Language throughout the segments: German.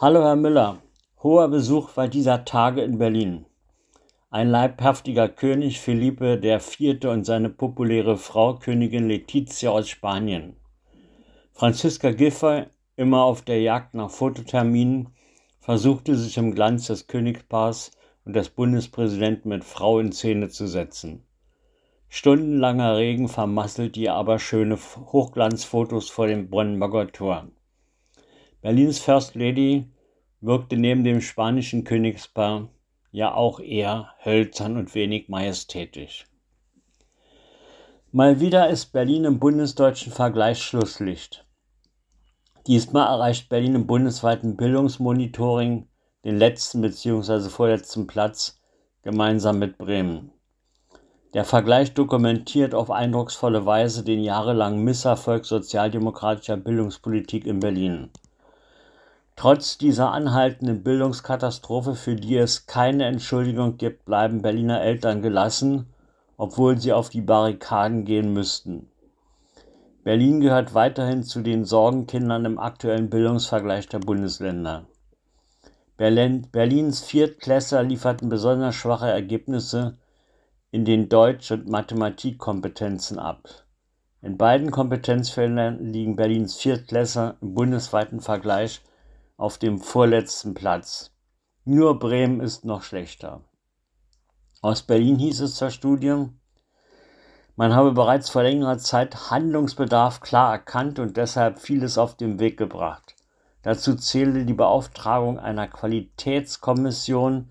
Hallo Herr Müller, hoher Besuch war dieser Tage in Berlin. Ein leibhaftiger König Philippe IV. und seine populäre Frau Königin Letizia aus Spanien. Franziska Giffey, immer auf der Jagd nach Fototerminen, versuchte sich im Glanz des Königspaars und des Bundespräsidenten mit Frau in Szene zu setzen. Stundenlanger Regen vermasselte ihr aber schöne Hochglanzfotos vor dem Brandenburger Tor. Berlins First Lady wirkte neben dem spanischen Königspaar ja auch eher hölzern und wenig majestätisch. Mal wieder ist Berlin im bundesdeutschen Vergleich Schlusslicht. Diesmal erreicht Berlin im bundesweiten Bildungsmonitoring den letzten bzw. vorletzten Platz gemeinsam mit Bremen. Der Vergleich dokumentiert auf eindrucksvolle Weise den jahrelangen Misserfolg sozialdemokratischer Bildungspolitik in Berlin. Trotz dieser anhaltenden Bildungskatastrophe, für die es keine Entschuldigung gibt, bleiben Berliner Eltern gelassen, obwohl sie auf die Barrikaden gehen müssten. Berlin gehört weiterhin zu den Sorgenkindern im aktuellen Bildungsvergleich der Bundesländer. Berlin, Berlins Viertklässler lieferten besonders schwache Ergebnisse in den Deutsch- und Mathematikkompetenzen ab. In beiden Kompetenzfeldern liegen Berlins Viertklässler im bundesweiten Vergleich auf dem vorletzten Platz. Nur Bremen ist noch schlechter. Aus Berlin hieß es zur Studie, man habe bereits vor längerer Zeit Handlungsbedarf klar erkannt und deshalb vieles auf den Weg gebracht. Dazu zählte die Beauftragung einer Qualitätskommission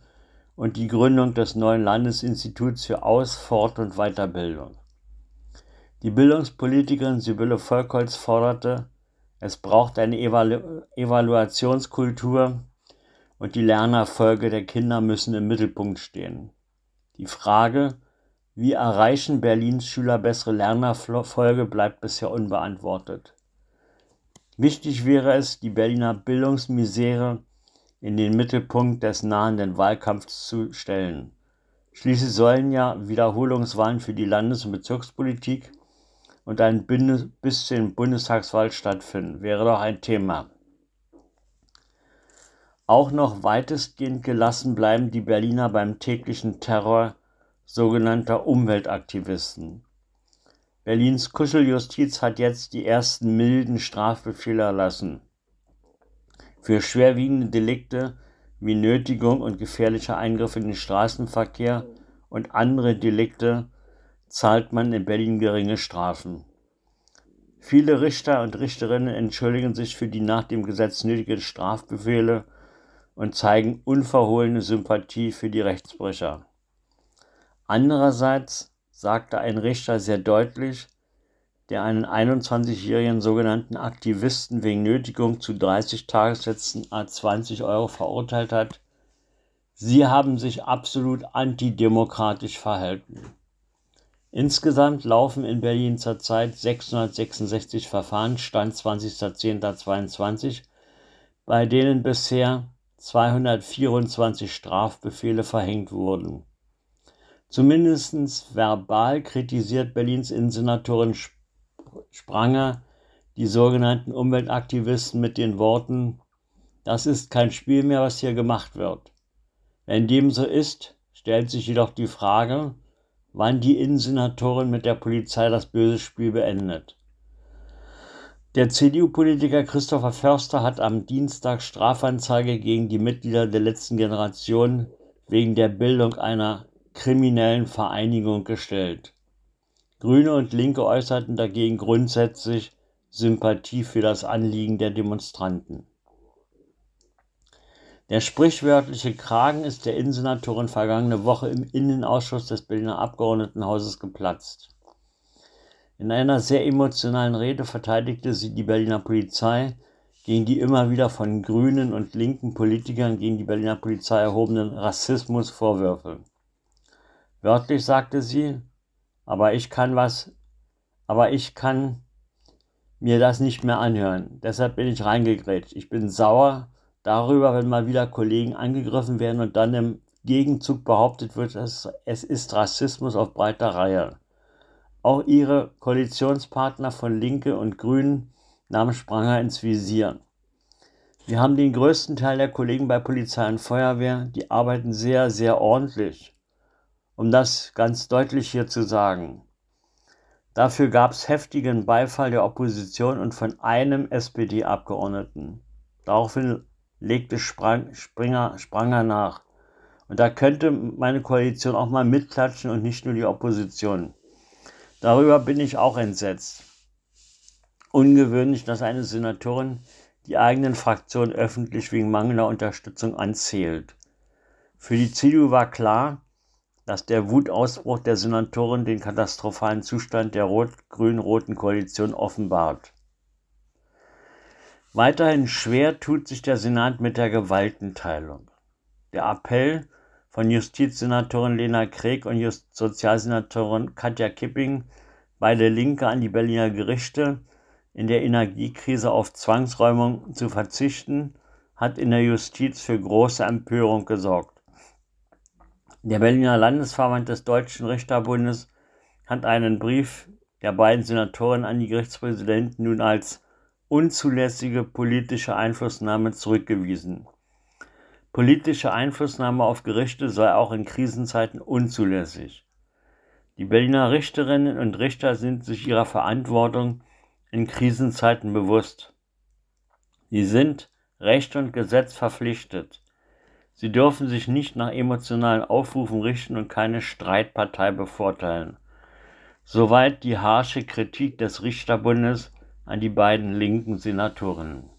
und die Gründung des neuen Landesinstituts für Aus-, Fort- und Weiterbildung. Die Bildungspolitikerin Sibylle Volkholz forderte, es braucht eine Evalu Evaluationskultur und die Lernerfolge der Kinder müssen im Mittelpunkt stehen. Die Frage, wie erreichen Berlins Schüler bessere Lernerfolge, bleibt bisher unbeantwortet. Wichtig wäre es, die Berliner Bildungsmisere in den Mittelpunkt des nahenden Wahlkampfs zu stellen. Schließlich sollen ja Wiederholungswahlen für die Landes- und Bezirkspolitik und ein Bundes bis zu den Bundestagswahl stattfinden, wäre doch ein Thema. Auch noch weitestgehend gelassen bleiben die Berliner beim täglichen Terror sogenannter Umweltaktivisten. Berlins Kuscheljustiz hat jetzt die ersten milden Strafbefehle erlassen. Für schwerwiegende Delikte wie Nötigung und gefährlicher Eingriff in den Straßenverkehr und andere Delikte zahlt man in Berlin geringe Strafen. Viele Richter und Richterinnen entschuldigen sich für die nach dem Gesetz nötigen Strafbefehle und zeigen unverhohlene Sympathie für die Rechtsbrecher. Andererseits sagte ein Richter sehr deutlich, der einen 21-jährigen sogenannten Aktivisten wegen Nötigung zu 30 Tagessätzen a 20 Euro verurteilt hat, sie haben sich absolut antidemokratisch verhalten. Insgesamt laufen in Berlin zurzeit 666 Verfahren, Stand 20.10.22, bei denen bisher 224 Strafbefehle verhängt wurden. Zumindest verbal kritisiert Berlins Innensenatorin Spranger die sogenannten Umweltaktivisten mit den Worten, das ist kein Spiel mehr, was hier gemacht wird. Wenn dem so ist, stellt sich jedoch die Frage, wann die Innensenatorin mit der Polizei das böse Spiel beendet. Der CDU-Politiker Christopher Förster hat am Dienstag Strafanzeige gegen die Mitglieder der letzten Generation wegen der Bildung einer kriminellen Vereinigung gestellt. Grüne und Linke äußerten dagegen grundsätzlich Sympathie für das Anliegen der Demonstranten. Der sprichwörtliche Kragen ist der Innensenatorin vergangene Woche im Innenausschuss des Berliner Abgeordnetenhauses geplatzt. In einer sehr emotionalen Rede verteidigte sie die Berliner Polizei gegen die immer wieder von grünen und linken Politikern gegen die Berliner Polizei erhobenen Rassismusvorwürfe. Wörtlich sagte sie, aber ich kann was, aber ich kann mir das nicht mehr anhören. Deshalb bin ich reingegrätscht. Ich bin sauer, darüber, wenn mal wieder Kollegen angegriffen werden und dann im Gegenzug behauptet wird, dass es ist Rassismus auf breiter Reihe. Auch ihre Koalitionspartner von Linke und Grünen nahmen Spranger ins Visier. Wir haben den größten Teil der Kollegen bei Polizei und Feuerwehr, die arbeiten sehr, sehr ordentlich. Um das ganz deutlich hier zu sagen. Dafür gab es heftigen Beifall der Opposition und von einem SPD-Abgeordneten. Daraufhin legte Sprang, Springer, Spranger nach. Und da könnte meine Koalition auch mal mitklatschen und nicht nur die Opposition. Darüber bin ich auch entsetzt. Ungewöhnlich, dass eine Senatorin die eigenen Fraktionen öffentlich wegen mangelnder Unterstützung anzählt. Für die CDU war klar, dass der Wutausbruch der Senatorin den katastrophalen Zustand der rot-grün-roten Koalition offenbart. Weiterhin schwer tut sich der Senat mit der Gewaltenteilung. Der Appell von Justizsenatorin Lena Kreek und Just Sozialsenatorin Katja Kipping, beide Linke an die Berliner Gerichte, in der Energiekrise auf Zwangsräumung zu verzichten, hat in der Justiz für große Empörung gesorgt. Der Berliner Landesverband des Deutschen Richterbundes hat einen Brief der beiden Senatoren an die Gerichtspräsidenten nun als unzulässige politische Einflussnahme zurückgewiesen. Politische Einflussnahme auf Gerichte sei auch in Krisenzeiten unzulässig. Die Berliner Richterinnen und Richter sind sich ihrer Verantwortung in Krisenzeiten bewusst. Sie sind Recht und Gesetz verpflichtet. Sie dürfen sich nicht nach emotionalen Aufrufen richten und keine Streitpartei bevorteilen. Soweit die harsche Kritik des Richterbundes an die beiden linken Senatoren.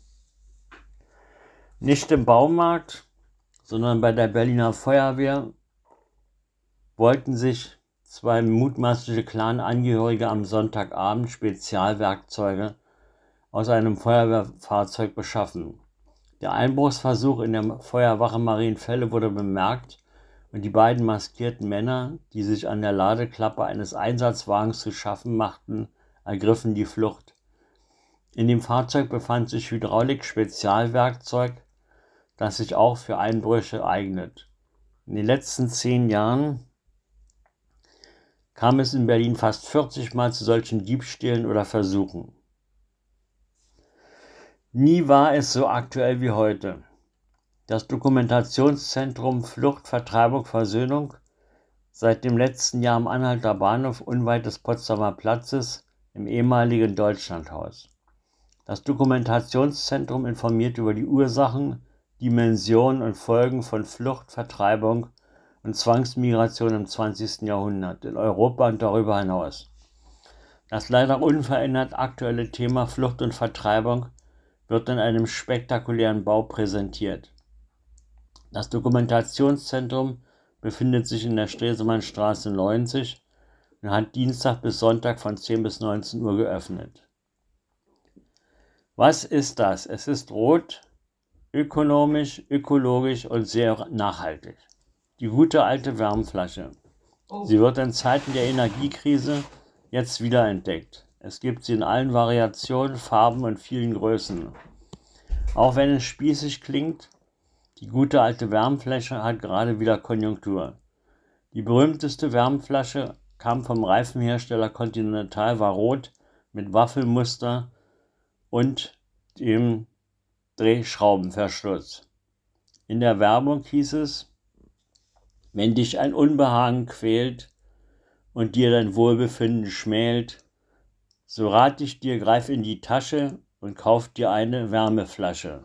Nicht im Baumarkt, sondern bei der Berliner Feuerwehr wollten sich zwei mutmaßliche Clan-Angehörige am Sonntagabend Spezialwerkzeuge aus einem Feuerwehrfahrzeug beschaffen. Der Einbruchsversuch in der Feuerwache Marienfälle wurde bemerkt und die beiden maskierten Männer, die sich an der Ladeklappe eines Einsatzwagens zu schaffen machten, ergriffen die Flucht. In dem Fahrzeug befand sich Hydraulik-Spezialwerkzeug, das sich auch für Einbrüche eignet. In den letzten zehn Jahren kam es in Berlin fast 40 Mal zu solchen Diebstählen oder Versuchen. Nie war es so aktuell wie heute. Das Dokumentationszentrum Flucht, Vertreibung, Versöhnung, seit dem letzten Jahr am Anhalter Bahnhof unweit des Potsdamer Platzes im ehemaligen Deutschlandhaus. Das Dokumentationszentrum informiert über die Ursachen, Dimensionen und Folgen von Flucht, Vertreibung und Zwangsmigration im 20. Jahrhundert in Europa und darüber hinaus. Das leider unverändert aktuelle Thema Flucht und Vertreibung wird in einem spektakulären Bau präsentiert. Das Dokumentationszentrum befindet sich in der Stresemannstraße 90 und hat Dienstag bis Sonntag von 10 bis 19 Uhr geöffnet. Was ist das? Es ist rot, ökonomisch, ökologisch und sehr nachhaltig. Die gute alte Wärmflasche. Oh. Sie wird in Zeiten der Energiekrise jetzt wiederentdeckt. Es gibt sie in allen Variationen, Farben und vielen Größen. Auch wenn es spießig klingt, die gute alte Wärmflasche hat gerade wieder Konjunktur. Die berühmteste Wärmflasche kam vom Reifenhersteller Continental, war rot mit Waffelmuster und dem Drehschraubenverschluss. In der Werbung hieß es, wenn dich ein Unbehagen quält und dir dein Wohlbefinden schmält, so rat ich dir, greif in die Tasche und kauf dir eine Wärmeflasche.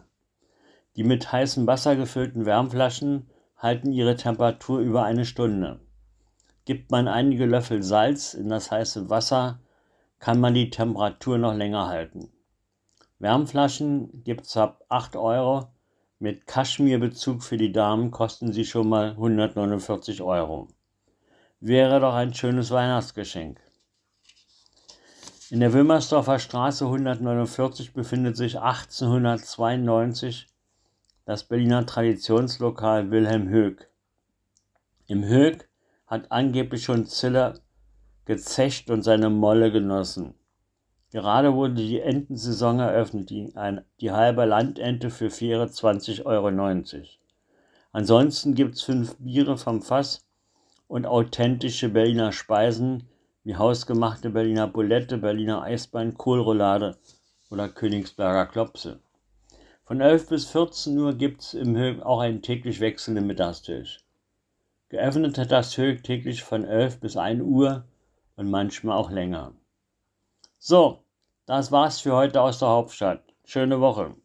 Die mit heißem Wasser gefüllten Wärmflaschen halten ihre Temperatur über eine Stunde. Gibt man einige Löffel Salz in das heiße Wasser, kann man die Temperatur noch länger halten. Wärmflaschen gibt es ab 8 Euro mit Kaschmirbezug für die Damen kosten sie schon mal 149 Euro. Wäre doch ein schönes Weihnachtsgeschenk. In der Wilmersdorfer Straße 149 befindet sich 1892 das Berliner Traditionslokal Wilhelm Höck. Im Höck hat angeblich schon Ziller gezecht und seine Molle genossen. Gerade wurde die Entensaison eröffnet, die, ein, die halbe Landente für faire 20,90 Euro. Ansonsten gibt es fünf Biere vom Fass und authentische Berliner Speisen wie hausgemachte Berliner Bulette, Berliner Eisbein, Kohlroulade oder Königsberger Klopse. Von 11 bis 14 Uhr gibt es im Höck auch einen täglich wechselnden Mittagstisch. Geöffnet hat das Höck täglich von 11 bis 1 Uhr und manchmal auch länger. So, das war's für heute aus der Hauptstadt. Schöne Woche.